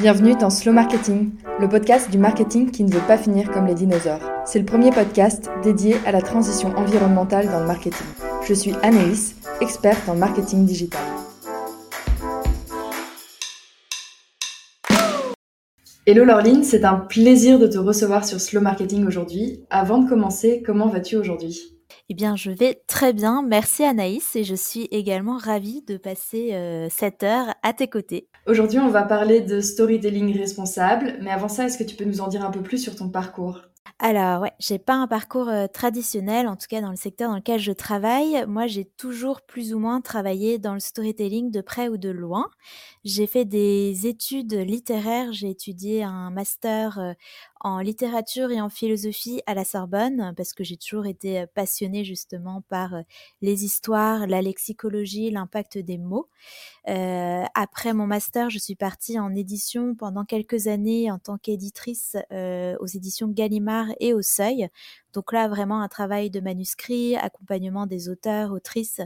Bienvenue dans Slow Marketing, le podcast du marketing qui ne veut pas finir comme les dinosaures. C'est le premier podcast dédié à la transition environnementale dans le marketing. Je suis Anaïs, experte en marketing digital. Hello Laureline, c'est un plaisir de te recevoir sur Slow Marketing aujourd'hui. Avant de commencer, comment vas-tu aujourd'hui? Eh bien, je vais très bien. Merci Anaïs et je suis également ravie de passer euh, cette heure à tes côtés. Aujourd'hui, on va parler de storytelling responsable. Mais avant ça, est-ce que tu peux nous en dire un peu plus sur ton parcours? Alors ouais, j'ai pas un parcours euh, traditionnel, en tout cas dans le secteur dans lequel je travaille. Moi, j'ai toujours plus ou moins travaillé dans le storytelling de près ou de loin. J'ai fait des études littéraires, j'ai étudié un master euh, en littérature et en philosophie à la Sorbonne parce que j'ai toujours été euh, passionnée justement par euh, les histoires, la lexicologie, l'impact des mots. Euh, après mon master, je suis partie en édition pendant quelques années en tant qu'éditrice euh, aux éditions Gallimard et au Seuil. Donc là, vraiment un travail de manuscrit, accompagnement des auteurs, autrices,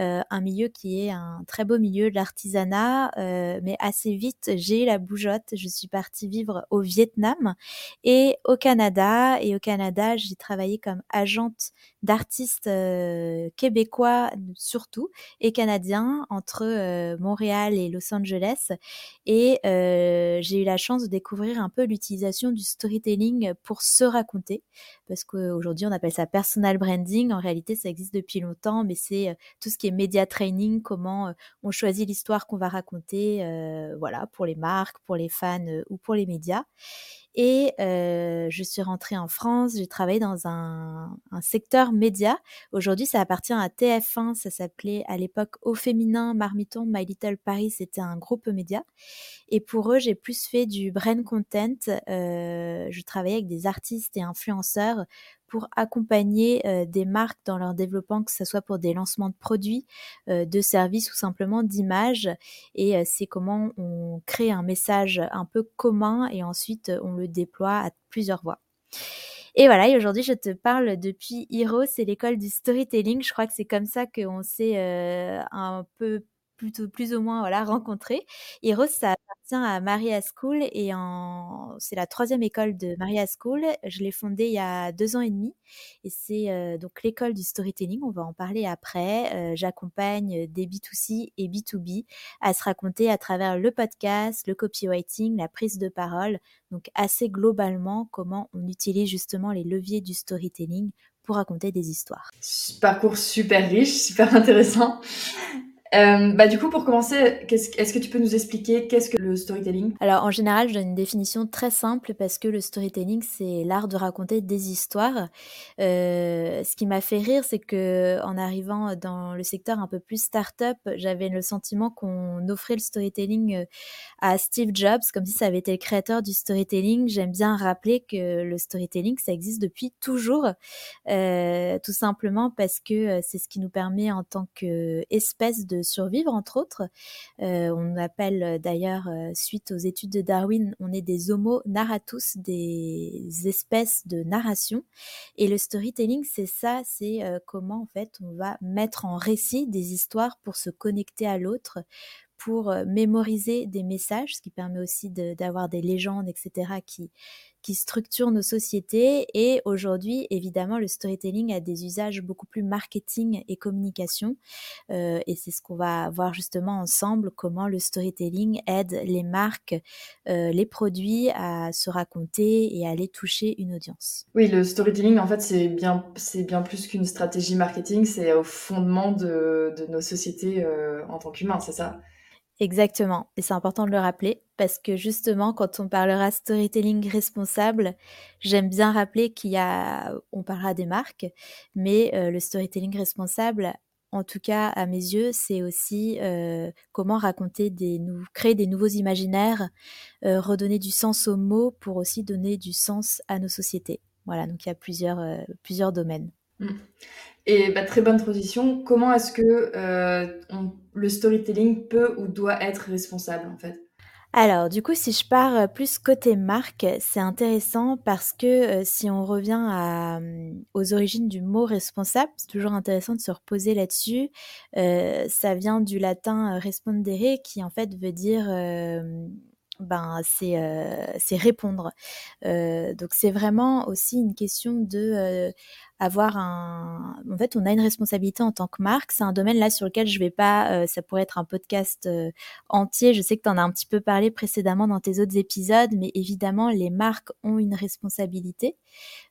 euh, un milieu qui est un très beau milieu de l'artisanat, euh, mais assez vite, j'ai eu la bougeotte. Je suis partie vivre au Vietnam et au Canada. Et au Canada, j'ai travaillé comme agente d'artistes euh, québécois surtout et canadiens entre euh, Montréal et Los Angeles. Et euh, j'ai eu la chance de découvrir un peu l'utilisation du storytelling pour se raconter, parce qu'aujourd'hui on appelle ça personal branding. En réalité, ça existe depuis longtemps, mais c'est tout ce qui est media training, comment on choisit l'histoire qu'on va raconter, voilà, pour les marques, pour les fans ou pour les médias. Et euh, je suis rentrée en France, j'ai travaillé dans un, un secteur média. Aujourd'hui, ça appartient à TF1, ça s'appelait à l'époque Au Féminin, Marmiton, My Little Paris, c'était un groupe média. Et pour eux, j'ai plus fait du brand content. Euh, je travaillais avec des artistes et influenceurs pour accompagner euh, des marques dans leur développement, que ce soit pour des lancements de produits, euh, de services ou simplement d'images. Et euh, c'est comment on crée un message un peu commun et ensuite on le déploie à plusieurs voix. Et voilà, et aujourd'hui, je te parle depuis Hiro, c'est l'école du storytelling. Je crois que c'est comme ça qu'on s'est un peu plutôt plus ou moins voilà rencontré. Hiro, ça à Maria School et c'est la troisième école de Maria School. Je l'ai fondée il y a deux ans et demi et c'est euh, donc l'école du storytelling. On va en parler après. Euh, j'accompagne des B2C et B2B à se raconter à travers le podcast, le copywriting, la prise de parole. Donc assez globalement comment on utilise justement les leviers du storytelling pour raconter des histoires. Parcours super riche, super intéressant. Euh, bah, du coup, pour commencer, est-ce que tu peux nous expliquer qu'est-ce que le storytelling? Alors, en général, je donne une définition très simple parce que le storytelling, c'est l'art de raconter des histoires. Euh, ce qui m'a fait rire, c'est que en arrivant dans le secteur un peu plus start-up, j'avais le sentiment qu'on offrait le storytelling euh, à Steve Jobs, comme si ça avait été le créateur du storytelling. J'aime bien rappeler que le storytelling, ça existe depuis toujours, tout simplement parce que c'est ce qui nous permet en tant qu'espèce de survivre, entre autres. Euh, on appelle euh, d'ailleurs, euh, suite aux études de Darwin, on est des homo narratus, des espèces de narration. Et le storytelling, c'est ça, c'est comment en fait on va mettre en récit des histoires pour se connecter à l'autre, pour mémoriser des messages, ce qui permet aussi d'avoir des légendes, etc., qui, qui structurent nos sociétés. Et aujourd'hui, évidemment, le storytelling a des usages beaucoup plus marketing et communication. Euh, et c'est ce qu'on va voir justement ensemble, comment le storytelling aide les marques, euh, les produits à se raconter et à aller toucher une audience. Oui, le storytelling, en fait, c'est bien, bien plus qu'une stratégie marketing, c'est au fondement de, de nos sociétés euh, en tant qu'humains, c'est ça? Exactement. Et c'est important de le rappeler parce que justement, quand on parlera storytelling responsable, j'aime bien rappeler qu'il y a, on parlera des marques, mais euh, le storytelling responsable, en tout cas à mes yeux, c'est aussi euh, comment raconter des nou créer des nouveaux imaginaires, euh, redonner du sens aux mots pour aussi donner du sens à nos sociétés. Voilà, donc il y a plusieurs, plusieurs domaines. Et bah, très bonne transition. Comment est-ce que euh, le storytelling peut ou doit être responsable en fait? Alors, du coup, si je pars euh, plus côté marque, c'est intéressant parce que euh, si on revient aux origines du mot responsable, c'est toujours intéressant de se reposer là-dessus. ça vient du latin respondere qui en fait veut dire ben, ben c'est répondre. donc c'est vraiment aussi une question de avoir un. En fait, on a une responsabilité en tant que marque. C'est un domaine là sur lequel je vais pas. Euh, ça pourrait être un podcast euh, entier. Je sais que tu en as un petit peu parlé précédemment dans tes autres épisodes, mais évidemment, les marques ont une responsabilité,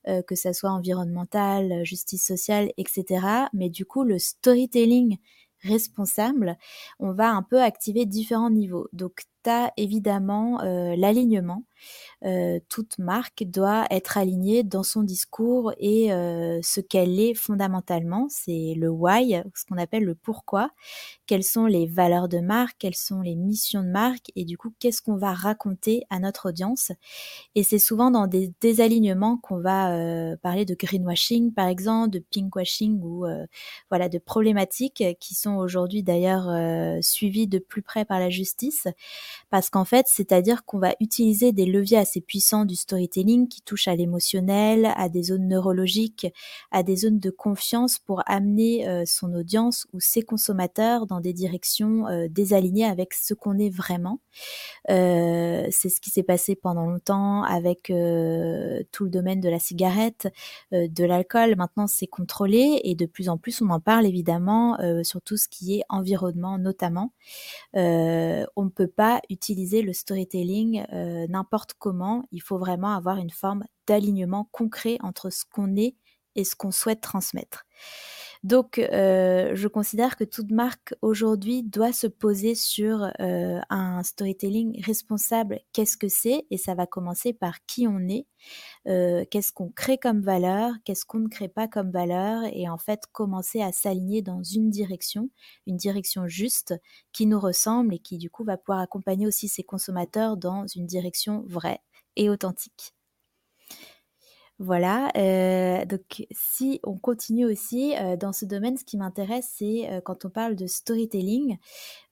euh, que ça soit environnementale, justice sociale, etc. Mais du coup, le storytelling responsable, on va un peu activer différents niveaux. Donc, évidemment l'alignement euh, toute marque doit être alignée dans son discours et euh, ce qu'elle est fondamentalement, c'est le why, ce qu'on appelle le pourquoi, quelles sont les valeurs de marque, quelles sont les missions de marque? Et du coup qu'est-ce qu'on va raconter à notre audience? Et c'est souvent dans des désalignements qu'on va euh, parler de greenwashing par exemple, de pinkwashing ou voilà de problématiques qui sont aujourd'hui d'ailleurs suivies de plus près par la justice. Parce qu'en fait, c'est-à-dire qu'on va utiliser des leviers assez puissants du storytelling qui touchent à l'émotionnel, à des zones neurologiques, à des zones de confiance pour amener euh, son audience ou ses consommateurs dans des directions euh, désalignées avec ce qu'on est vraiment. Euh, c'est ce qui s'est passé pendant longtemps avec tout le domaine de la cigarette, de l'alcool. Maintenant, c'est contrôlé et de plus en plus, on en parle évidemment sur tout ce qui est environnement notamment. on ne peut pas utiliser le storytelling n'importe comment, il faut vraiment avoir une forme d'alignement concret entre ce qu'on est et ce qu'on souhaite transmettre. Donc, euh, je considère que toute marque aujourd'hui doit se poser sur euh, un storytelling responsable. Qu'est-ce que c'est? Et ça va commencer par qui on est, euh, qu'est-ce qu'on crée comme valeur, qu'est-ce qu'on ne crée pas comme valeur, et en fait commencer à s'aligner dans une direction, une direction juste qui nous ressemble et qui du coup va pouvoir accompagner aussi ses consommateurs dans une direction vraie et authentique. Voilà, euh, donc si on continue aussi euh, dans ce domaine, ce qui m'intéresse, c'est euh, quand on parle de storytelling,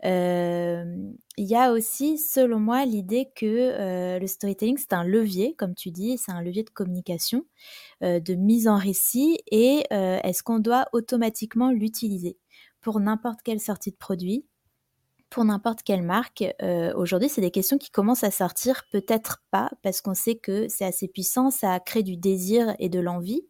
il y a aussi, selon moi, l'idée que le storytelling, c'est un levier, comme tu dis, c'est un levier de communication, de mise en récit, et est-ce qu'on doit automatiquement l'utiliser pour n'importe quelle sortie de produit pour n'importe quelle marque, euh, aujourd'hui, c'est des questions qui commencent à sortir, peut-être pas, parce qu'on sait que c'est assez puissant, ça crée du désir et de l'envie.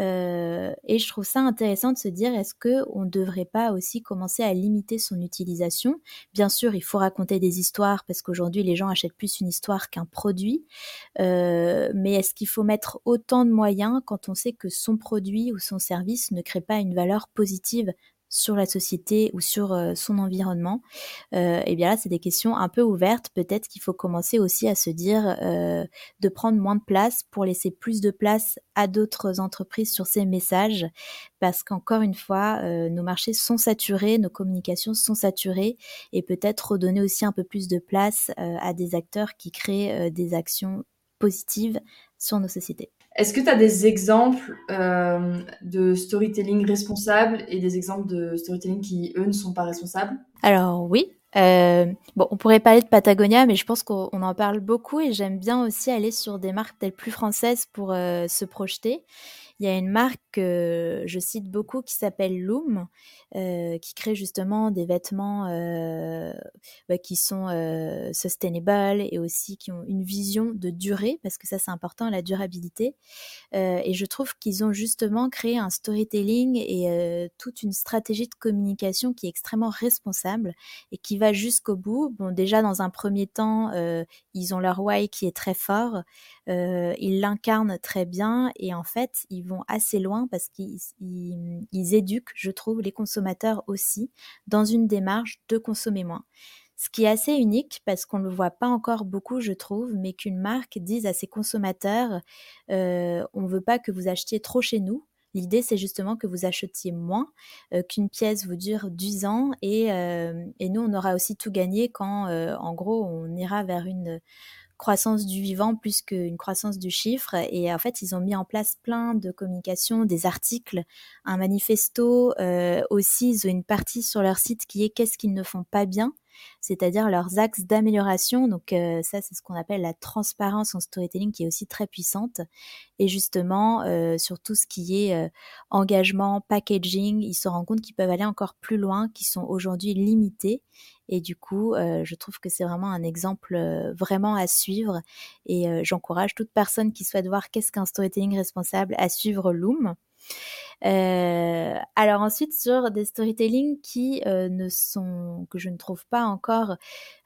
Euh, et je trouve ça intéressant de se dire, est-ce que on ne devrait pas aussi commencer à limiter son utilisation? Bien sûr, il faut raconter des histoires, parce qu'aujourd'hui, les gens achètent plus une histoire qu'un produit. Euh, mais est-ce qu'il faut mettre autant de moyens quand on sait que son produit ou son service ne crée pas une valeur positive sur la société ou sur euh, son environnement, euh, et eh bien là, c'est des questions un peu ouvertes. Peut-être qu'il faut commencer aussi à se dire euh, de prendre moins de place pour laisser plus de place à d'autres entreprises sur ces messages, parce qu'encore une fois, nos marchés sont saturés, nos communications sont saturées, et peut-être redonner aussi un peu plus de place à des acteurs qui créent des actions positives sur nos sociétés. Est-ce que tu as des exemples euh, de storytelling responsable et des exemples de storytelling qui, eux, ne sont pas responsables? Alors oui. Euh, on pourrait parler de Patagonia, mais je pense qu'on en parle beaucoup et j'aime bien aussi aller sur des marques telles plus françaises pour euh, se projeter. Il y a une marque que je cite beaucoup qui s'appelle Loom, euh, qui crée justement des vêtements euh, bah, qui sont euh, sustainable et aussi qui ont une vision de durée, parce que ça c'est important, la durabilité. et je trouve qu'ils ont justement créé un storytelling et toute une stratégie de communication qui est extrêmement responsable et qui va jusqu'au bout. Bon, déjà dans un premier temps, ils ont leur why qui est très fort, ils l'incarnent très bien et en fait, ils vont assez loin parce qu'ils éduquent, je trouve, les consommateurs aussi dans une démarche de consommer moins. Ce qui est assez unique parce qu'on ne le voit pas encore beaucoup, je trouve, mais qu'une marque dise à ses consommateurs euh, on ne veut pas que vous achetiez trop chez nous. L'idée, c'est justement que vous achetiez moins, euh, qu'une pièce vous dure 10 ans et, euh, et, nous, on aura aussi tout gagné quand, en gros, on ira vers une croissance du vivant plus qu'une croissance du chiffre. Et en fait, ils ont mis en place plein de communications, des articles, un manifesto. Euh, aussi, ils ont une partie sur leur site qui est qu'est-ce qu'ils ne font pas bien c'est-à-dire leurs axes d'amélioration. Donc euh, ça, c'est ce qu'on appelle la transparence en storytelling qui est aussi très puissante. Et justement, euh, sur tout ce qui est engagement, packaging, ils se rendent compte qu'ils peuvent aller encore plus loin, qu'ils sont aujourd'hui limités Et du coup, je trouve que c'est vraiment un exemple vraiment à suivre. Et j'encourage toute personne qui souhaite voir qu'est-ce qu'un storytelling responsable à suivre Loom. Euh, alors ensuite sur des storytelling qui euh, ne sont que je ne trouve pas encore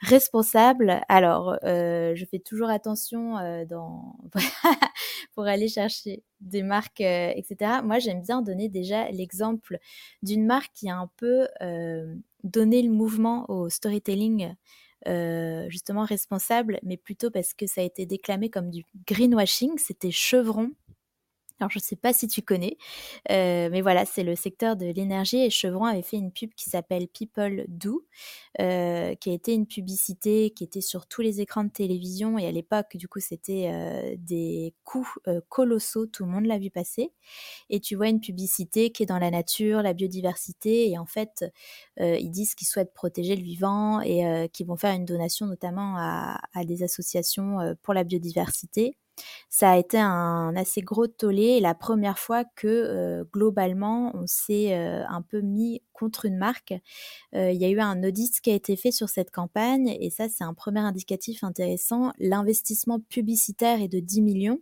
responsables. Alors euh, je fais toujours attention dans pour aller chercher des marques, etc. Moi j'aime bien donner déjà l'exemple d'une marque qui a un peu donné le mouvement au storytelling. justement responsable, mais plutôt parce que ça a été déclamé comme du greenwashing. C'était Chevron alors, je ne sais pas si tu connais, euh, mais voilà, c'est le secteur de l'énergie et Chevron avait fait une pub qui s'appelle People Do, euh, qui a été une publicité qui était sur tous les écrans de télévision et à l'époque, du coup, c'était euh, des coûts colossaux, tout le monde l'a vu passer. Et tu vois une publicité qui est dans la nature, la biodiversité et en fait, ils disent qu'ils souhaitent protéger le vivant et qu'ils vont faire une donation notamment à des associations pour la biodiversité. Ça a été un assez gros tollé la première fois que euh, globalement on s'est euh, un peu mis contre une marque. Euh, il y a eu un audit qui a été fait sur cette campagne et ça c'est un premier indicatif intéressant. L'investissement publicitaire est de 10 millions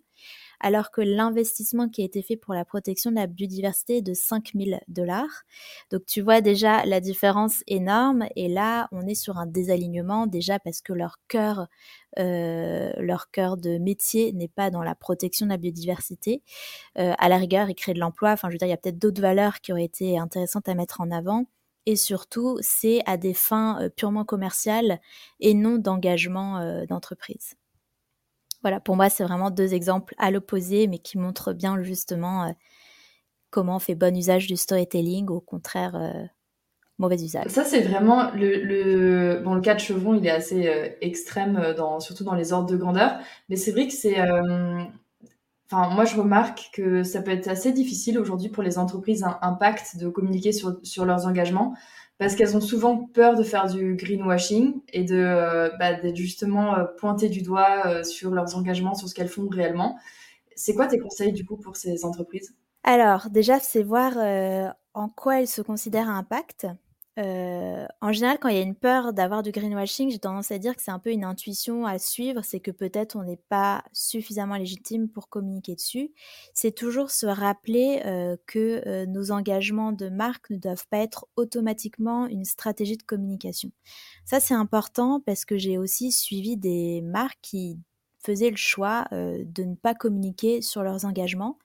alors que l'investissement qui a été fait pour la protection de la biodiversité est de 5000 dollars. Donc tu vois déjà la différence énorme et là on est sur un désalignement déjà parce que leur cœur euh, leur cœur de métier n'est pas dans la protection de la biodiversité. Euh, à la rigueur, ils créent de l'emploi. Enfin, je veux dire, il y a peut-être d'autres valeurs qui auraient été intéressantes à mettre en avant. Et surtout, c'est à des fins euh, purement commerciales et non d'engagement d'entreprise. Voilà, pour moi, c'est vraiment deux exemples à l'opposé, mais qui montrent bien justement comment on fait bon usage du storytelling, au contraire, mauvais usage. Ça, c'est vraiment le, cas de Chevron, il est assez euh, extrême, euh, surtout dans les ordres de grandeur. Mais c'est vrai que c'est. Euh, enfin, moi, je remarque que ça peut être assez difficile aujourd'hui pour les entreprises à impact de communiquer sur, sur leurs engagements parce qu'elles ont souvent peur de faire du greenwashing et de bah, d'être justement pointées du doigt sur leurs engagements, sur ce qu'elles font réellement. C'est quoi tes conseils du coup pour ces entreprises? Alors déjà, c'est voir en quoi elles se considèrent à impact. Euh, en général, quand il y a une peur d'avoir du greenwashing, j'ai tendance à dire que c'est un peu une intuition à suivre, c'est que peut-être on n'est pas suffisamment légitime pour communiquer dessus. C'est toujours se rappeler euh, que euh, nos engagements de marque ne doivent pas être automatiquement une stratégie de communication. Ça, c'est important parce que j'ai aussi suivi des marques qui faisaient le choix de ne pas communiquer sur leurs engagements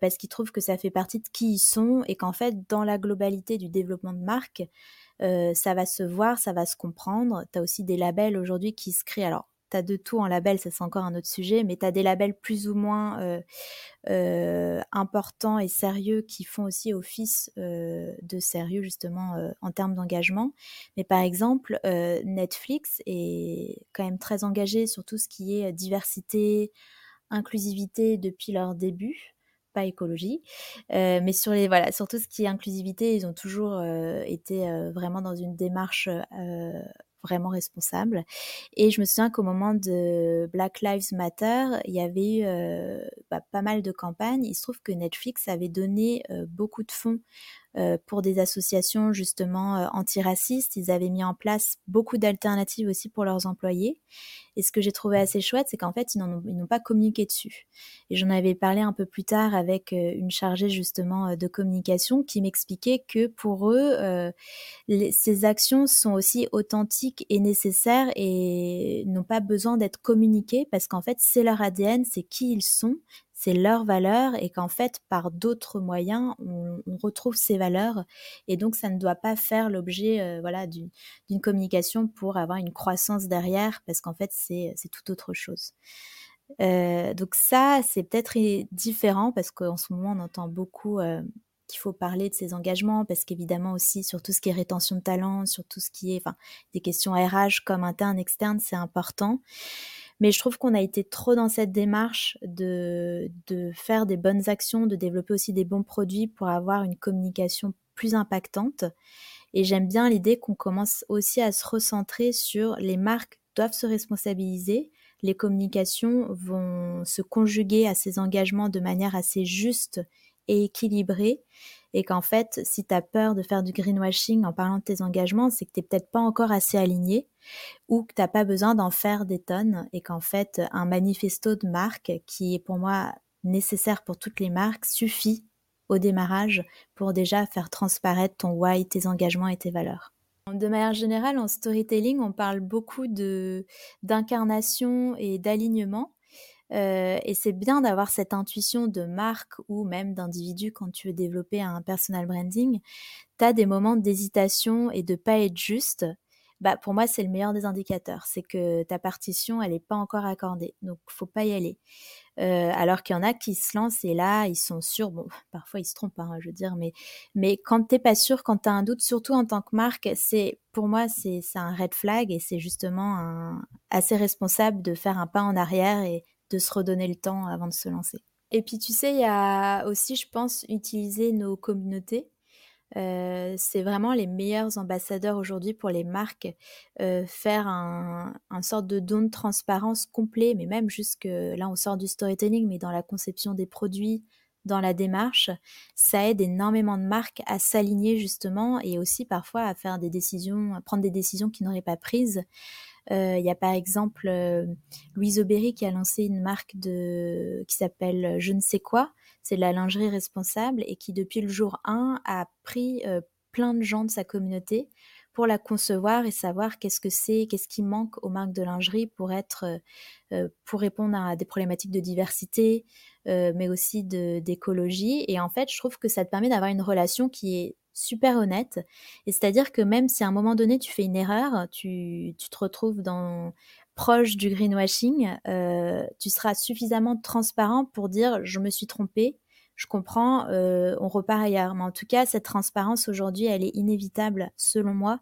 parce qu'ils trouvent que ça fait partie de qui ils sont et qu'en fait, dans la globalité du développement de marque, ça va se voir, ça va se comprendre. Tu as aussi des labels aujourd'hui qui se créent. Alors, tu de tout en label, ça c'est encore un autre sujet, mais tu as des labels plus ou moins euh, euh, importants et sérieux qui font aussi office euh, de sérieux justement en termes d'engagement. Mais par exemple, Netflix est quand même très engagé sur tout ce qui est diversité, inclusivité depuis leur début pas écologie, mais sur les voilà sur tout ce qui est inclusivité, ils ont toujours été vraiment dans une démarche vraiment responsable. Et je me souviens qu'au moment de Black Lives Matter, il y avait eu euh, bah, pas mal de campagnes. Il se trouve que Netflix avait donné euh, beaucoup de fonds pour des associations justement euh, antiracistes. Ils avaient mis en place beaucoup d'alternatives aussi pour leurs employés. Et ce que j'ai trouvé assez chouette, c'est qu'en fait, ils n'ont pas communiqué dessus. Et j'en avais parlé un peu plus tard avec euh, une chargée justement de communication qui m'expliquait que pour eux, ces actions sont aussi authentiques et nécessaires et n'ont pas besoin d'être communiquées parce qu'en fait, c'est leur ADN, c'est qui ils sont, c'est leur valeur et qu'en fait, par d'autres moyens, on, retrouve ces valeurs et donc ça ne doit pas faire l'objet euh, voilà, d'une communication pour avoir une croissance derrière parce qu'en fait, c'est tout autre chose. Euh, donc ça, c'est peut-être différent parce qu'en ce moment, on entend beaucoup euh, qu'il faut parler de ces engagements parce qu'évidemment aussi sur tout ce qui est rétention de talent, sur tout ce qui est enfin, des questions RH comme interne, externe, c'est important. Mais je trouve qu'on a été trop dans cette démarche de, de faire des bonnes actions, de développer aussi des bons produits pour avoir une communication plus impactante. Et j'aime bien l'idée qu'on commence aussi à se recentrer sur les marques doivent se responsabiliser, les communications vont se conjuguer à ces engagements de manière assez juste et équilibrée. Et qu'en fait, si tu as peur de faire du greenwashing en parlant de tes engagements, c'est que tu n'es peut-être pas encore assez aligné ou que tu n'as pas besoin d'en faire des tonnes et qu'en fait, un manifesto de marque qui est pour moi nécessaire pour toutes les marques suffit au démarrage pour déjà faire transparaître ton why, tes engagements et tes valeurs. De manière générale, en storytelling, on parle beaucoup de d'incarnation et d'alignement. Euh, et c'est bien d'avoir cette intuition de marque ou même d'individu quand tu veux développer un personal branding. Tu as des moments d'hésitation et de pas être juste. Bah, pour moi, c'est le meilleur des indicateurs. C'est que ta partition, elle n'est pas encore accordée. Donc, faut pas y aller. Euh, alors qu'il y en a qui se lancent et là, ils sont sûrs. Bon, parfois, ils se trompent, hein, je veux dire. Mais, mais quand t'es pas sûr, quand tu as un doute, surtout en tant que marque, c'est, pour moi, c'est, un red flag et c'est justement assez responsable de faire un pas en arrière et de se redonner le temps avant de se lancer. Et puis, tu sais, il y a aussi, je pense, utiliser nos communautés. Euh, c'est vraiment les meilleurs ambassadeurs aujourd'hui pour les marques. Euh, faire un, un, sorte de don de transparence complet, mais même jusque là, on sort du storytelling, mais dans la conception des produits, dans la démarche, ça aide énormément de marques à s'aligner justement et aussi parfois à faire des décisions, à prendre des décisions qu'ils n'auraient pas prises. Euh, il y a par exemple euh, Louise Aubéry qui a lancé une marque de qui s'appelle Je ne sais quoi, c'est de la lingerie responsable et qui depuis le jour 1 a pris euh, plein de gens de sa communauté pour la concevoir et savoir qu'est-ce que c'est, qu'est-ce qui manque aux marques de lingerie pour être, pour répondre à des problématiques de diversité, mais aussi d'écologie. Et en fait, je trouve que ça te permet d'avoir une relation qui est super honnête. Et c'est-à-dire que même si à un moment donné tu fais une erreur, tu, tu te retrouves dans proche du greenwashing, euh, tu seras suffisamment transparent pour dire je me suis trompé, je comprends, euh, on repart ailleurs. Mais en tout cas, cette transparence aujourd'hui, elle est inévitable selon moi,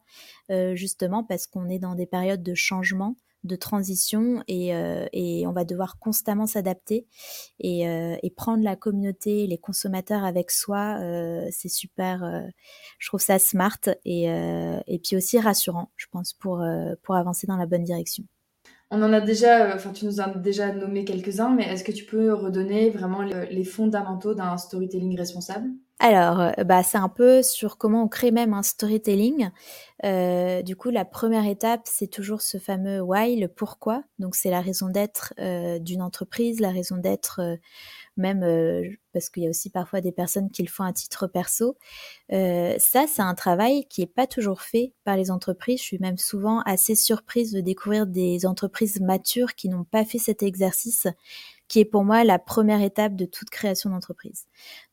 euh, justement parce qu'on est dans des périodes de changement de transition et, euh, et, on va devoir constamment s'adapter et, euh, et, prendre la communauté, les consommateurs avec soi, euh, c'est super. je trouve ça smart et, et puis aussi rassurant, je pense, pour, pour avancer dans la bonne direction. On en a déjà, enfin tu nous as déjà nommé quelques-uns, mais est-ce que tu peux redonner vraiment les fondamentaux d'un storytelling responsable? Alors, euh, bah, c'est un peu sur comment on crée même un storytelling. Euh, du coup, la première étape, c'est toujours ce fameux why, le pourquoi. Donc, c'est la raison d'être euh, d'une entreprise, la raison d'être même parce qu'il y a aussi parfois des personnes qui le font à titre perso. ça, c'est un travail qui est pas toujours fait par les entreprises. Je suis même souvent assez surprise de découvrir des entreprises matures qui n'ont pas fait cet exercice qui est pour moi la première étape de toute création d'entreprise.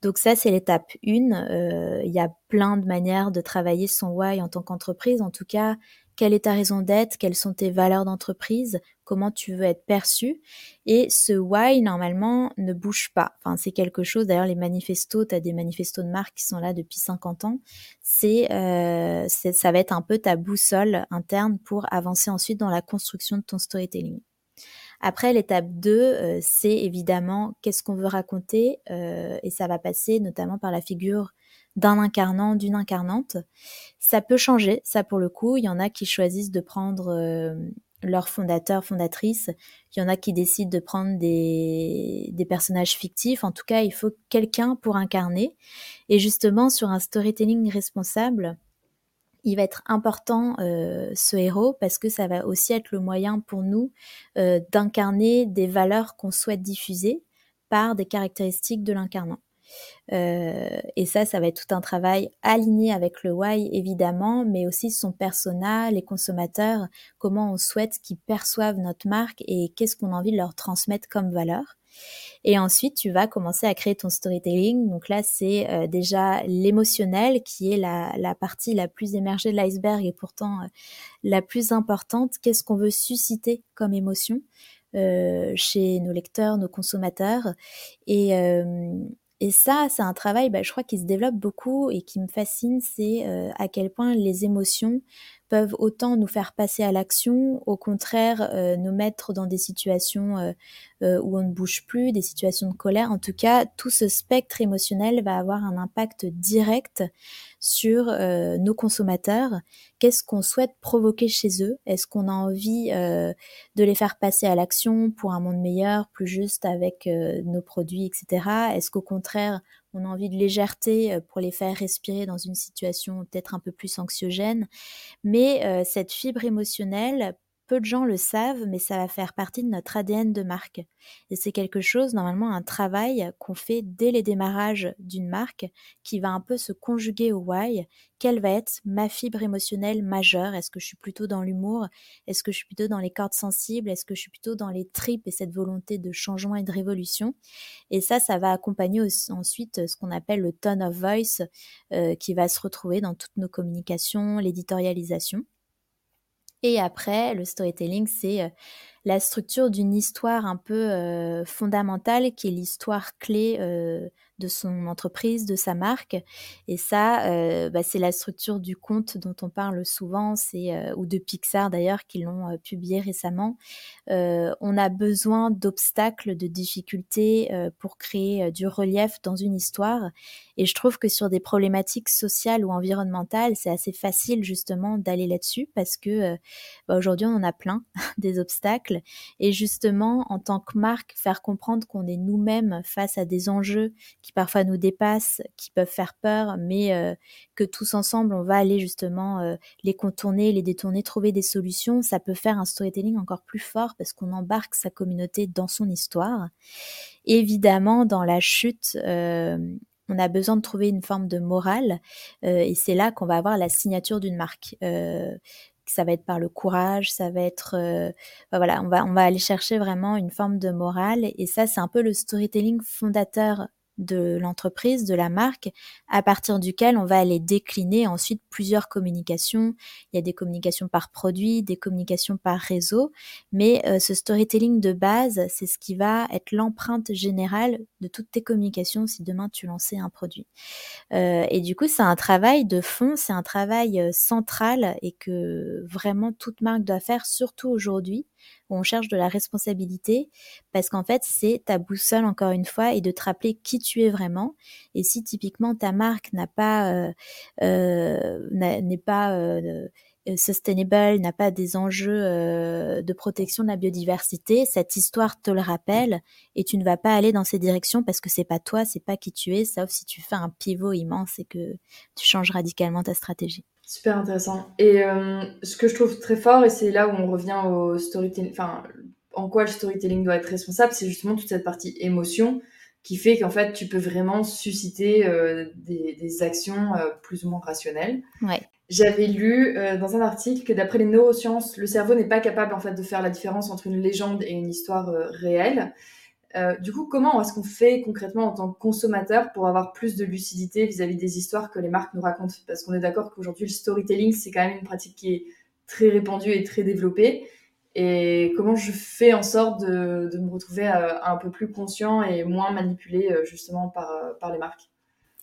Donc ça, c'est l'étape 1. Euh, il y a plein de manières de travailler son why en tant qu'entreprise. En tout cas, quelle est ta raison d'être, quelles sont tes valeurs d'entreprise, comment tu veux être perçu. Et ce why, normalement, ne bouge pas. Enfin, c'est quelque chose, d'ailleurs, les manifestos, tu as des manifestos de marque qui sont là depuis 50 ans. Euh, c'est, ça va être un peu ta boussole interne pour avancer ensuite dans la construction de ton storytelling. Après, l'étape 2, euh, c'est évidemment qu'est-ce qu'on veut raconter euh, et ça va passer notamment par la figure d'un incarnant, d'une incarnante. Ça peut changer, ça pour le coup. Il y en a qui choisissent de prendre euh, leur fondateur, fondatrice. Il y en a qui décident de prendre des, des personnages fictifs. En tout cas, il faut quelqu'un pour incarner. Et justement, sur un storytelling responsable, il va être important euh, ce héros parce que ça va aussi être le moyen pour nous euh, d'incarner des valeurs qu'on souhaite diffuser par des caractéristiques de l'incarnant. Euh, et ça, ça va être tout un travail aligné avec le why évidemment, mais aussi son persona, les consommateurs, comment on souhaite qu'ils perçoivent notre marque et qu'est-ce qu'on a envie de leur transmettre comme valeur. Et ensuite, tu vas commencer à créer ton storytelling. Donc là, c'est euh, déjà l'émotionnel qui est la, partie la plus émergée de l'iceberg et pourtant euh, la plus importante. Qu'est-ce qu'on veut susciter comme émotion euh, chez nos lecteurs, nos consommateurs? Et, et ça, c'est un travail, bah, je crois, qui se développe beaucoup et qui me fascine, c'est à quel point les émotions peuvent autant nous faire passer à l'action, au contraire euh, nous mettre dans des situations euh, euh, où on ne bouge plus, des situations de colère. En tout cas, tout ce spectre émotionnel va avoir un impact direct sur nos consommateurs. Qu'est-ce qu'on souhaite provoquer chez eux? Est-ce qu'on a envie de les faire passer à l'action pour un monde meilleur, plus juste avec nos produits, etc. Est-ce qu'au contraire, on a envie de légèreté pour les faire respirer dans une situation peut-être un peu plus anxiogène. Mais cette fibre émotionnelle peu de gens le savent, mais ça va faire partie de notre ADN de marque. Et c'est quelque chose, normalement, un travail qu'on fait dès les démarrages d'une marque qui va un peu se conjuguer au why. Quelle va être ma fibre émotionnelle majeure? Est-ce que je suis plutôt dans l'humour? Est-ce que je suis plutôt dans les cordes sensibles? Est-ce que je suis plutôt dans les tripes et cette volonté de changement et de révolution? Et ça, ça va accompagner ensuite ce qu'on appelle le tone of voice euh, qui va se retrouver dans toutes nos communications, l'éditorialisation. Et après, le storytelling, c'est euh, la structure d'une histoire un peu euh, fondamentale qui est l'histoire clé euh, de son entreprise, de sa marque. Et ça, euh, bah, c'est la structure du conte dont on parle souvent, c'est ou de Pixar d'ailleurs qui l'ont publié récemment. on a besoin d'obstacles, de difficultés pour créer du relief dans une histoire. Et je trouve que sur des problématiques sociales ou environnementales, c'est assez facile justement d'aller là-dessus parce que bah, aujourd'hui on en a plein des obstacles. Et justement, en tant que marque, faire comprendre qu'on est nous-mêmes face à des enjeux qui parfois nous dépassent, qui peuvent faire peur, mais euh, que tous ensemble, on va aller justement euh, les contourner, les détourner, trouver des solutions, ça peut faire un storytelling encore plus fort parce qu'on embarque sa communauté dans son histoire. Évidemment, dans la chute, euh, on a besoin de trouver une forme de morale et c'est là qu'on va avoir la signature d'une marque ça va être par le courage, ça va être bah voilà, on va on va aller chercher vraiment une forme de morale. Et ça c'est un peu le storytelling fondateur de l'entreprise, de la marque, à partir duquel on va aller décliner ensuite plusieurs communications. Il y a des communications par produit, des communications par réseau, mais euh, ce storytelling de base, c'est ce qui va être l'empreinte générale de toutes tes communications si demain tu lançais un produit. Euh, et du coup, c'est un travail de fond, c'est un travail euh, central et que vraiment toute marque doit faire, surtout aujourd'hui où on cherche de la responsabilité parce qu'en fait, c'est ta boussole encore une fois et de te rappeler qui tu es vraiment. Et si typiquement ta marque n'a pas euh, euh, n'est pas euh, sustainable, n'a pas des enjeux de protection de la biodiversité, cette histoire te le rappelle et tu ne vas pas aller dans ces directions parce que c'est pas toi, c'est pas qui tu es, sauf si tu fais un pivot immense et que tu changes radicalement ta stratégie. Super intéressant. Et euh, ce que je trouve très fort, et c'est là où on revient au storytelling, enfin, en quoi le storytelling doit être responsable, c'est justement toute cette partie émotion qui fait qu'en fait, tu peux vraiment susciter euh, des, des, actions euh, plus ou moins rationnelles. Ouais. J'avais lu dans un article que d'après les neurosciences, le cerveau n'est pas capable en fait de faire la différence entre une légende et une histoire réelle. Euh, du coup, comment est-ce qu'on fait concrètement en tant que consommateur pour avoir plus de lucidité vis-à-vis des histoires que les marques nous racontent? Parce qu'on est d'accord qu'aujourd'hui, le storytelling, c'est quand même une pratique qui est très répandue et très développée. Et comment je fais en sorte de, me retrouver euh, un peu plus conscient et moins manipulé euh, justement par les marques?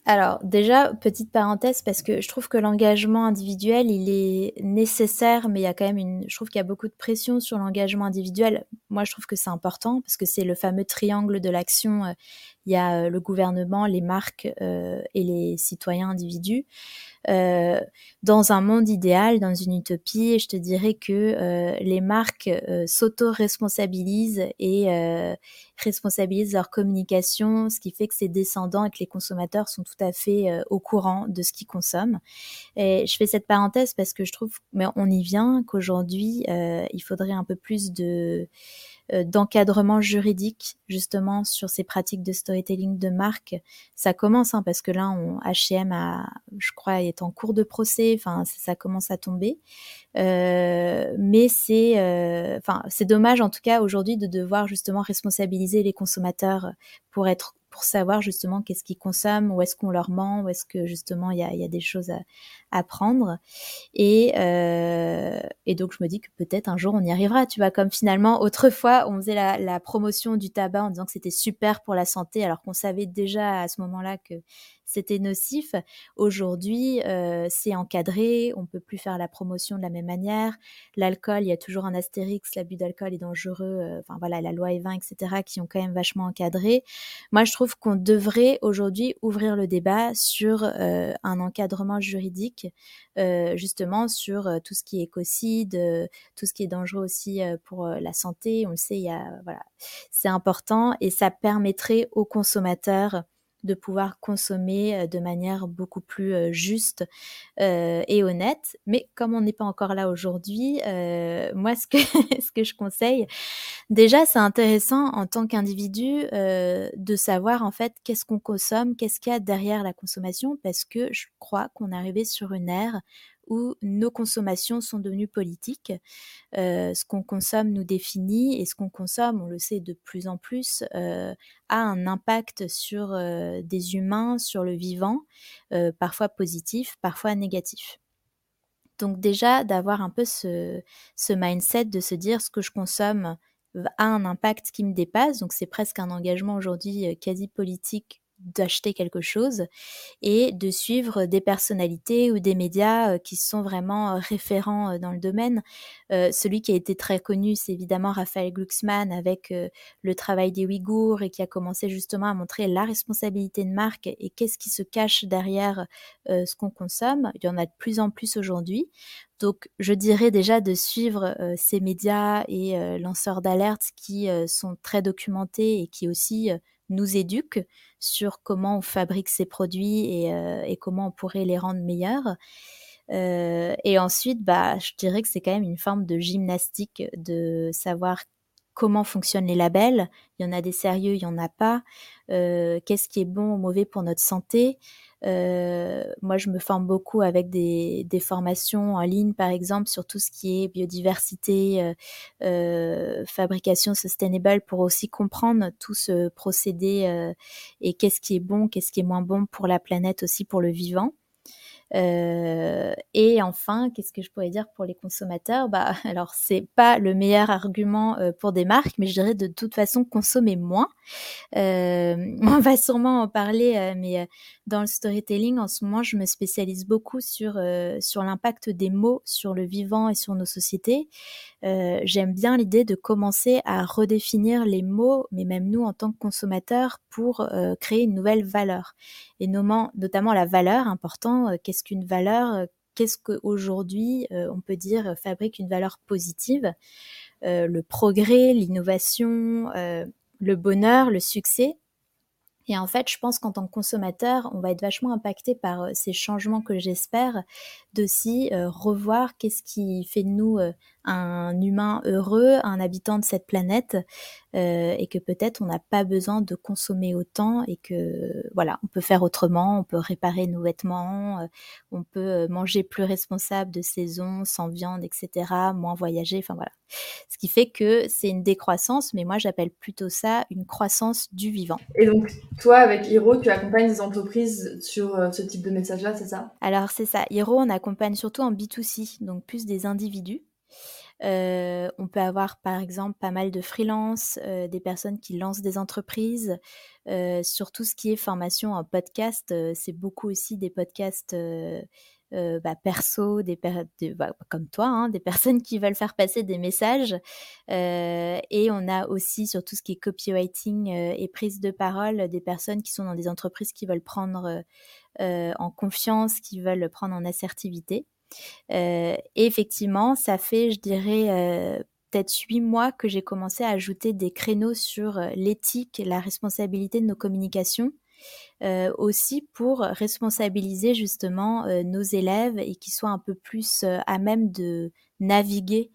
Alors déjà, petite parenthèse, parce que je trouve que l'engagement individuel, il est nécessaire, mais il y a quand même une... Je trouve qu'il y a beaucoup de pression sur l'engagement individuel. Moi, je trouve que c'est important, parce que c'est le fameux triangle de l'action. Euh, il y a euh, le gouvernement, les marques euh, et les citoyens individus. Euh, dans un monde idéal, dans une utopie, je te dirais que euh, les marques euh, s'auto-responsabilisent et responsabilisent leur communication, ce qui fait que c'est descendants et que les consommateurs sont tout à fait au courant de ce qu'ils consomment. Et je fais cette parenthèse parce que je trouve, mais on y vient, qu'aujourd'hui, il faudrait un peu plus de euh, d'encadrement juridique justement sur ces pratiques de storytelling de marque. Ça commence hein, parce que là, on, H&M a, je crois, est en cours de procès. Enfin, ça, commence à tomber. Euh, mais c'est, euh, enfin, c'est dommage en tout cas aujourd'hui de devoir justement responsabiliser les consommateurs pour être pour savoir justement qu'est-ce qu'ils consomment, où est-ce qu'on leur ment, où est-ce que justement il y a, y a, des choses à, apprendre. Et, euh, et donc je me dis que peut-être un jour on y arrivera. Tu vois, comme finalement autrefois on faisait la promotion du tabac en disant que c'était super pour la santé, alors qu'on savait déjà à ce moment-là que c'était nocif. Aujourd'hui, euh, c'est encadré, on peut plus faire la promotion de la même manière. L'alcool, il y a toujours un astérix, l'abus d'alcool est dangereux. Euh, voilà, la loi E20, etc., qui ont quand même vachement encadré. Moi, je trouve qu'on devrait aujourd'hui ouvrir le débat sur euh, un encadrement juridique, justement sur tout ce qui est écocide, tout ce qui est dangereux aussi pour la santé. On le sait, il y a voilà, c'est important et ça permettrait aux consommateurs de pouvoir consommer de manière beaucoup plus juste et honnête. Mais comme on n'est pas encore là aujourd'hui, moi, ce que, ce que je conseille, déjà, c'est intéressant en tant qu'individu de savoir en fait qu'est-ce qu'on consomme, qu'est-ce qu'il y a derrière la consommation, parce que je crois qu'on est arrivé sur une ère où nos consommations sont devenues politiques. Euh, ce qu'on consomme nous définit et ce qu'on consomme, on le sait de plus en plus, euh, a un impact sur euh, des humains, sur le vivant, parfois positif, parfois négatif. Donc déjà, d'avoir un peu ce, ce mindset de se dire ce que je consomme a un impact qui me dépasse. Donc c'est presque un engagement aujourd'hui quasi politique d'acheter quelque chose et de suivre des personnalités ou des médias euh, qui sont vraiment euh, référents euh, dans le domaine. celui qui a été très connu, c'est évidemment Raphaël Glucksmann avec le travail des Ouïghours et qui a commencé justement à montrer la responsabilité de marque et qu'est-ce qui se cache derrière ce qu'on consomme. Il y en a de plus en plus aujourd'hui. Donc, je dirais déjà de suivre ces médias et lanceurs d'alerte qui sont très documentés et qui aussi nous éduquent sur comment on fabrique ces produits et, euh, comment on pourrait les rendre meilleurs. Euh, et ensuite, bah, je dirais que c'est quand même une forme de gymnastique de savoir comment fonctionnent les labels. Il y en a des sérieux, il y en a pas. Euh, qu'est-ce qui est bon ou mauvais pour notre santé? Euh, Moi, je me forme beaucoup avec des, des, formations en ligne, par exemple, sur tout ce qui est biodiversité, euh, euh fabrication sustainable, pour aussi comprendre tout ce procédé euh, et qu'est-ce qui est bon, qu'est-ce qui est moins bon pour la planète aussi, pour le vivant. Euh, et enfin, qu'est-ce que je pourrais dire pour les consommateurs? Bah, alors c'est pas le meilleur argument euh, pour des marques, mais je dirais de toute façon consommer moins. Euh, on va sûrement en parler, mais dans le storytelling en ce moment, je me spécialise beaucoup sur sur l'impact des mots sur le vivant et sur nos sociétés. J'aime bien l'idée de commencer à redéfinir les mots, mais même nous en tant que consommateurs, pour créer une nouvelle valeur et notamment, la valeur important. Qu'est-ce qu'une valeur, euh, qu'est-ce qu'aujourd'hui euh, on peut dire euh, fabrique une valeur positive, le progrès, l'innovation, le bonheur, le succès. Et en fait, je pense qu'en tant que consommateur, on va être vachement impacté par ces changements que j'espère, d'aussi revoir qu'est-ce qui fait de nous un humain heureux, un habitant de cette planète, euh, et que peut-être on n'a pas besoin de consommer autant et que voilà, on peut faire autrement, on peut réparer nos vêtements, euh, on peut euh, manger plus responsable de saison, sans viande, etc., moins voyager, enfin voilà. Ce qui fait que c'est une décroissance, mais moi j'appelle plutôt ça une croissance du vivant. Et donc toi, avec Hiro, tu accompagnes des entreprises sur ce type de message-là, c'est ça? Alors c'est ça. Hiro, on accompagne surtout en B2C, donc plus des individus. Euh, on peut avoir par exemple pas mal de freelance, euh, des personnes qui lancent des entreprises. Euh, sur tout ce qui est formation en podcast, c'est beaucoup aussi des podcasts bah, perso, des bah, comme toi, hein, des personnes qui veulent faire passer des messages. et on a aussi sur tout ce qui est copywriting et prise de parole, des personnes qui sont dans des entreprises qui veulent prendre en confiance, qui veulent prendre en assertivité. Euh, et effectivement, ça fait, je dirais, euh, peut-être huit mois que j'ai commencé à ajouter des créneaux sur euh, l'éthique, la responsabilité de nos communications. aussi pour responsabiliser justement nos élèves et qu'ils soient un peu plus à même de naviguer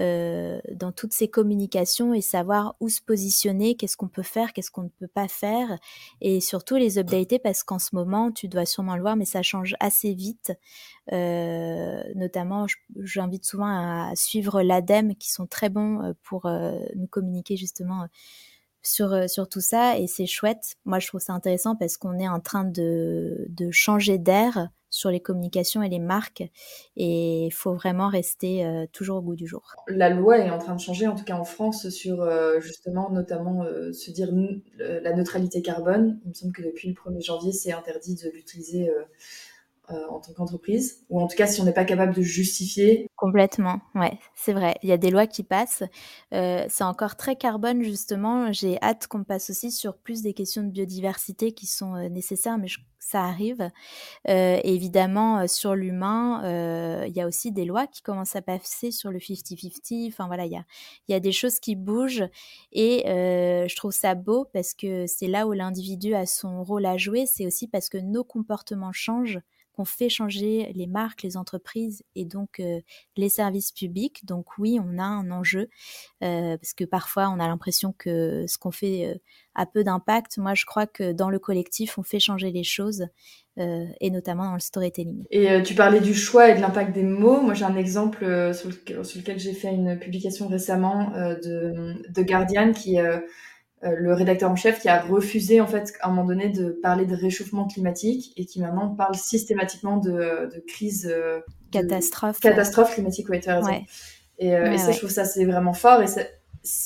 euh, dans toutes ces communications et savoir où se positionner, qu'est-ce qu'on peut faire, qu'est-ce qu'on ne peut pas faire, et surtout les updater parce qu'en ce moment, tu dois sûrement le voir, mais ça change assez vite. Euh, notamment, j'invite souvent à suivre l'ADEME qui sont très bons euh, pour nous communiquer justement sur, sur tout ça et c'est chouette. Moi, je trouve ça intéressant parce qu'on est en train de, changer d'air sur les communications et les marques. Et il faut vraiment rester euh, toujours au goût du jour. La loi est en train de changer, en tout cas en France, sur euh, justement notamment euh, se dire la neutralité carbone. Il me semble que depuis le 1er janvier, c'est interdit de l'utiliser en tant qu'entreprise, ou en tout cas si on n'est pas capable de justifier. Complètement, ouais, c'est vrai. Il y a des lois qui passent. c'est encore très carbone justement. J'ai hâte qu'on passe aussi sur plus des questions de biodiversité qui sont nécessaires, mais ça arrive. Euh, évidemment, euh, sur l'humain, euh, il y a aussi des lois qui commencent à passer sur le 50-50. Enfin voilà, il y a, y a des choses qui bougent et je trouve ça beau parce que c'est là où l'individu a son rôle à jouer. C'est aussi parce que nos comportements changent qu'on fait changer les marques, les entreprises et donc les services publics. Donc oui, on a un enjeu parce que parfois on a l'impression que ce qu'on fait a peu d'impact. Moi, je crois que dans le collectif, on fait changer les choses et notamment dans le storytelling. Et tu parlais du choix et de l'impact des mots. Moi, j'ai un exemple sur, lequel j'ai fait une publication récemment de, de Guardian qui euh, le rédacteur en chef qui a refusé en fait à un moment donné de parler de réchauffement climatique et qui maintenant parle systématiquement de, de crise euh, catastrophe. catastrophe climatique ouais, raison. et, euh, et ça je trouve ça c'est vraiment fort et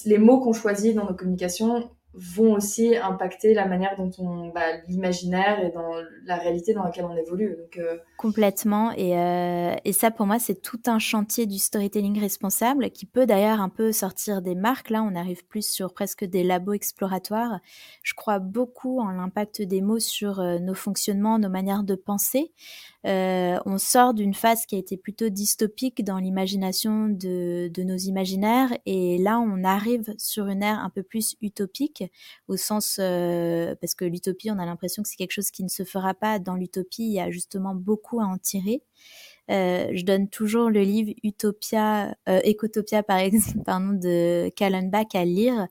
les mots qu'on choisit dans nos communications vont aussi impacter la manière dont on bah, l'imaginaire et dans la réalité dans laquelle on évolue. Donc, euh, Complètement. Et, euh, et, ça, pour moi, c'est tout un chantier du storytelling responsable qui peut d'ailleurs un peu sortir des marques. Là, on arrive plus sur presque des labos exploratoires. Je crois beaucoup en l'impact des mots sur euh, nos fonctionnements, nos manières de penser. Euh, on sort d'une phase qui a été plutôt dystopique dans l'imagination de, de, nos imaginaires et là on arrive sur une ère un peu plus utopique au sens euh, parce que l'utopie on a l'impression que c'est quelque chose qui ne se fera pas. Dans l'utopie il y a justement beaucoup à en tirer je donne toujours le livre Utopia, euh, Ecotopia par exemple, pardon, de Kallenbach à lire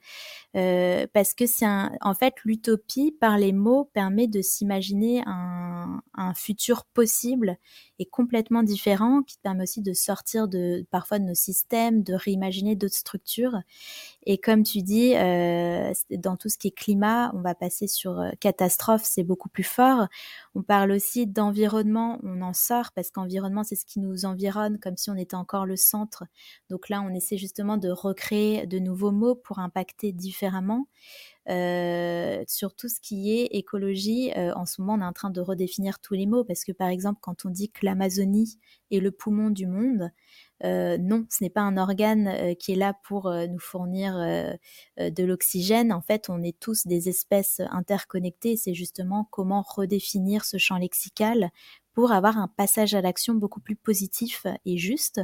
euh, parce que c'est en fait l'utopie par les mots permet de s'imaginer un, un, futur possible et complètement différent qui permet aussi de sortir de parfois de nos systèmes, de réimaginer d'autres structures. Et comme tu dis, euh, dans tout ce qui est climat, on va passer sur euh, catastrophe, c'est beaucoup plus fort. On parle aussi d'environnement, on en sort parce qu'environnement c'est ce qui nous environne, comme si on était encore le centre. Donc là, on essaie justement de recréer de nouveaux mots pour impacter différemment. Euh, sur tout ce qui est écologie, euh, en ce moment, on est en train de redéfinir tous les mots parce que, par exemple, quand on dit que l'Amazonie est le poumon du monde, euh, non, ce n'est pas un organe qui est là pour nous fournir de l'oxygène. En fait, on est tous des espèces interconnectées. C'est justement comment redéfinir ce champ lexical pour avoir un passage à l'action beaucoup plus positif et juste.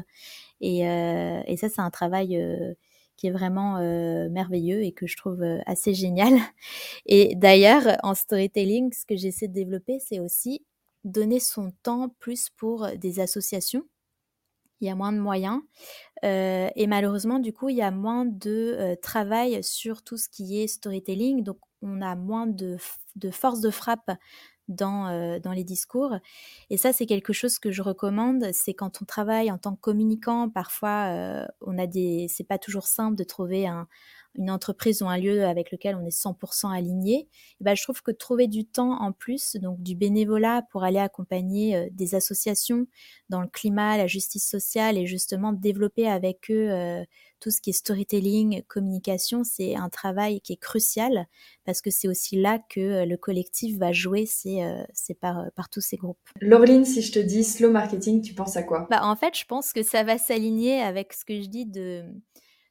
Et, euh, et ça, c'est un travail euh, qui est vraiment euh, merveilleux et que je trouve assez génial. Et d'ailleurs, en storytelling, ce que j'essaie de développer, c'est aussi donner son temps plus pour des associations. Il y a moins de moyens. et malheureusement, du coup, il y a moins de travail sur tout ce qui est storytelling. Donc, on a moins de, de force de frappe dans, euh, dans les discours. Et ça, c'est quelque chose que je recommande. C'est quand on travaille en tant que communicant, parfois, euh, on a des, c'est pas toujours simple de trouver un, une entreprise ou un lieu avec lequel on est 100% aligné, et ben, je trouve que trouver du temps en plus, donc du bénévolat pour aller accompagner euh, des associations dans le climat, la justice sociale et justement développer avec eux euh, tout ce qui est storytelling, communication, c'est un travail qui est crucial parce que c'est aussi là que euh, le collectif va jouer, c'est par, par tous ces groupes. Laureline, si je te dis slow marketing, tu penses à quoi? Bah, En fait, je pense que ça va s'aligner avec ce que je dis de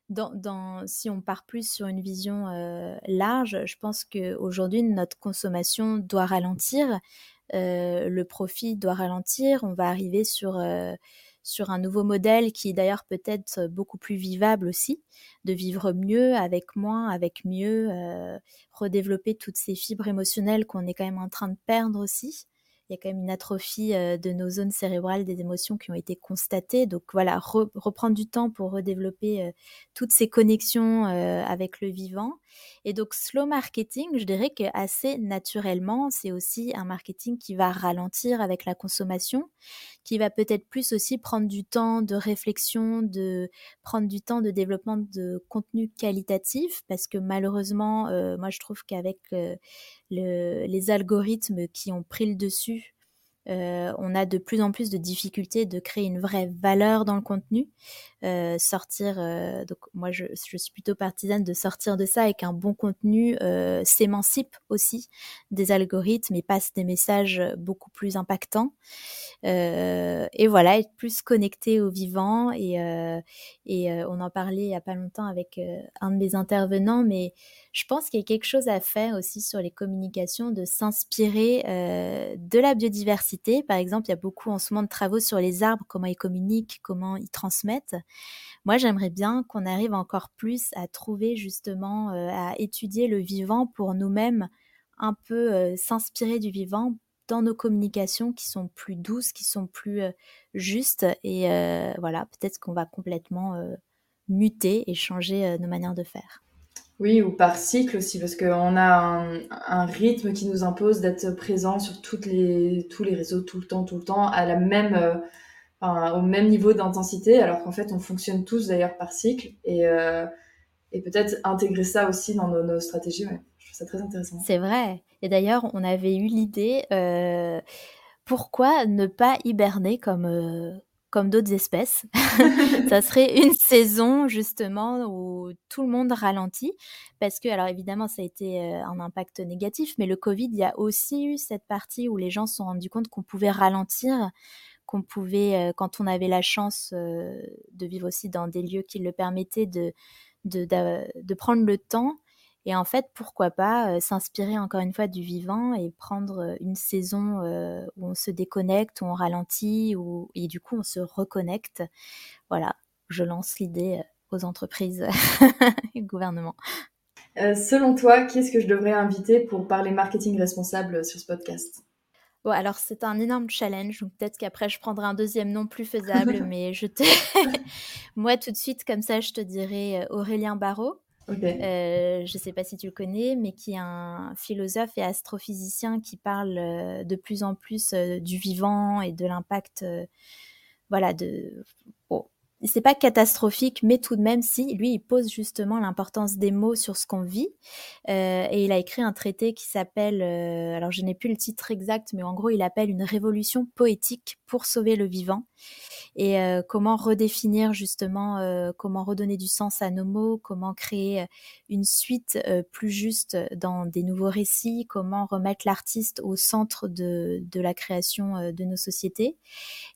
dans, si on part plus sur une vision euh, large, je pense qu'aujourd'hui, notre consommation doit ralentir, euh, le profit doit ralentir, on va arriver sur, euh, un nouveau modèle qui d'ailleurs peut être beaucoup plus vivable aussi, de vivre mieux, avec moins, avec mieux, redévelopper toutes ces fibres émotionnelles qu'on est quand même en train de perdre aussi il y a quand même une atrophie euh, de nos zones cérébrales des émotions qui ont été constatées. Donc voilà, reprendre du temps pour redévelopper euh, toutes ces connexions euh, avec le vivant. Et donc slow marketing, je dirais que assez naturellement, c'est aussi un marketing qui va ralentir avec la consommation, qui va peut-être plus aussi prendre du temps de réflexion, de prendre du temps de développement de contenu qualitatif, parce que malheureusement, moi je trouve qu'avec les algorithmes qui ont pris le dessus, euh, on a de plus en plus de difficultés de créer une vraie valeur dans le contenu. Euh, sortir. Euh, donc moi, je, je, suis plutôt partisane de sortir de ça avec un bon contenu euh, s'émancipe aussi des algorithmes et passe des messages beaucoup plus impactants. et voilà, être plus connecté au vivant. Et, et on en parlait il y a pas longtemps avec un de mes intervenants, mais je pense qu'il y a quelque chose à faire aussi sur les communications, de s'inspirer de la biodiversité. Par exemple, il y a beaucoup en ce moment de travaux sur les arbres, comment ils communiquent, comment ils transmettent. Moi, j'aimerais bien qu'on arrive encore plus à trouver justement, euh, à étudier le vivant pour nous-mêmes un peu euh, s'inspirer du vivant dans nos communications qui sont plus douces, qui sont plus euh, justes. Et voilà, peut-être qu'on va complètement muter et changer nos manières de faire. Oui, ou par cycle aussi, parce qu'on a un, rythme qui nous impose d'être présent sur toutes les, tous les réseaux tout le temps, tout le temps, à la même, au même niveau d'intensité, alors qu'en fait, on fonctionne tous d'ailleurs par cycle. Et, euh, et peut-être intégrer ça aussi dans nos, stratégies. Ouais. Je trouve ça très intéressant. C'est vrai. Et d'ailleurs, on avait eu l'idée, euh, pourquoi ne pas hiberner comme, euh, comme d'autres espèces? Ça serait une saison justement où tout le monde ralentit. Parce que, alors évidemment, ça a été un impact négatif, mais le Covid, il y a aussi eu cette partie où les gens se sont rendus compte qu'on pouvait ralentir qu'on pouvait, euh, quand on avait la chance euh, de vivre aussi dans des lieux qui le permettaient, de, de, prendre le temps. Et en fait, pourquoi pas euh, s'inspirer encore une fois du vivant et prendre une saison où on se déconnecte, où on ralentit, où, et du coup on se reconnecte. Voilà, je lance l'idée aux entreprises et au gouvernement. selon toi, qui est-ce que je devrais inviter pour parler marketing responsable sur ce podcast? Bon, alors c'est un énorme challenge, donc peut-être qu'après je prendrai un deuxième nom plus faisable, mais je te. Moi, tout de suite, comme ça, je te dirais euh, Aurélien Barraud. Euh, je ne sais pas si tu le connais, mais qui est un philosophe et astrophysicien qui parle euh, de plus en plus du vivant et de l'impact voilà, de, c'est pas catastrophique, mais tout de même, si lui, il pose justement l'importance des mots sur ce qu'on vit. Euh, et il a écrit un traité qui s'appelle, euh, alors je n'ai plus le titre exact, mais en gros, il appelle une révolution poétique pour sauver le vivant. Et euh, comment redéfinir justement, comment redonner du sens à nos mots, comment créer une suite plus juste dans des nouveaux récits, comment remettre l'artiste au centre de, de la création de nos sociétés.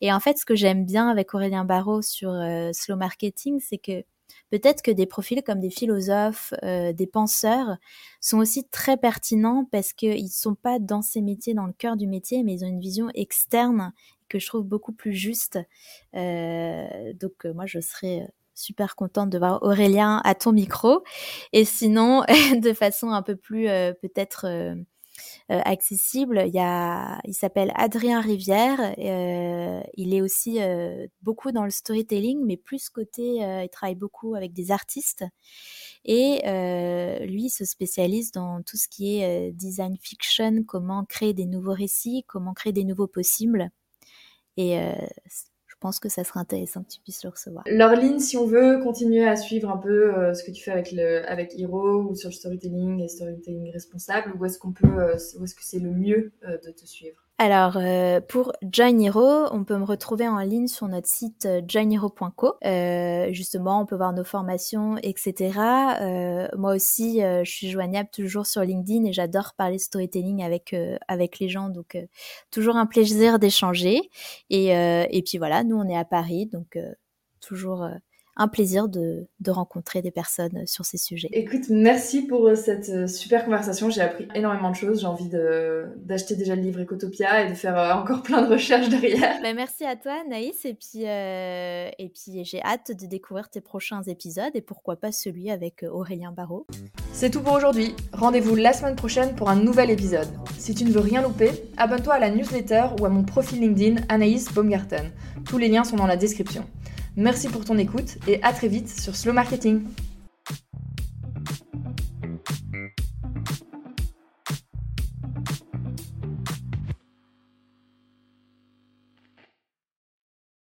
Et en fait, ce que j'aime bien avec Aurélien Barraud sur euh, slow marketing, c'est que peut-être que des profils comme des philosophes, euh, des penseurs sont aussi très pertinents parce qu'ils ne sont pas dans ces métiers, dans le cœur du métier, mais ils ont une vision externe que je trouve beaucoup plus juste. Euh, donc moi, je serais super contente de voir Aurélien à ton micro. Et sinon, de façon un peu plus peut-être euh, accessible. Il, il s'appelle Adrien Rivière. Euh, il est aussi euh, beaucoup dans le storytelling, mais plus côté, il travaille beaucoup avec des artistes. Et lui, il se spécialise dans tout ce qui est design fiction, comment créer des nouveaux récits, comment créer des nouveaux possibles. Et je pense que ça serait intéressant que tu puisses le recevoir. Laureline, si on veut continuer à suivre un peu euh, ce que tu fais avec, le, avec Hero ou sur le storytelling et storytelling responsable, où est-ce qu'on peut, euh, où est-ce que c'est le mieux euh, de te suivre? Alors, euh, pour Join Hero, on peut me retrouver en ligne sur notre site euh, joinhero.co. Euh, justement, on peut voir nos formations, etc. Euh, moi aussi, je suis joignable toujours sur LinkedIn et j'adore parler storytelling avec avec les gens. Donc, toujours un plaisir d'échanger. Et, et puis voilà, nous, on est à Paris, donc toujours un plaisir de, rencontrer des personnes sur ces sujets. Écoute, merci pour euh, cette euh, super conversation. J'ai appris énormément de choses. J'ai envie d'acheter déjà le livre Ecotopia et de faire euh, encore plein de recherches derrière. Ben, merci à toi, Naïs. Et puis, et puis j'ai hâte de découvrir tes prochains épisodes et pourquoi pas celui avec Aurélien Barraud. C'est tout pour aujourd'hui. Rendez-vous la semaine prochaine pour un nouvel épisode. Si tu ne veux rien louper, abonne-toi à la newsletter ou à mon profil LinkedIn Anaïs Baumgarten. Tous les liens sont dans la description. Merci pour ton écoute et à très vite sur Slow Marketing.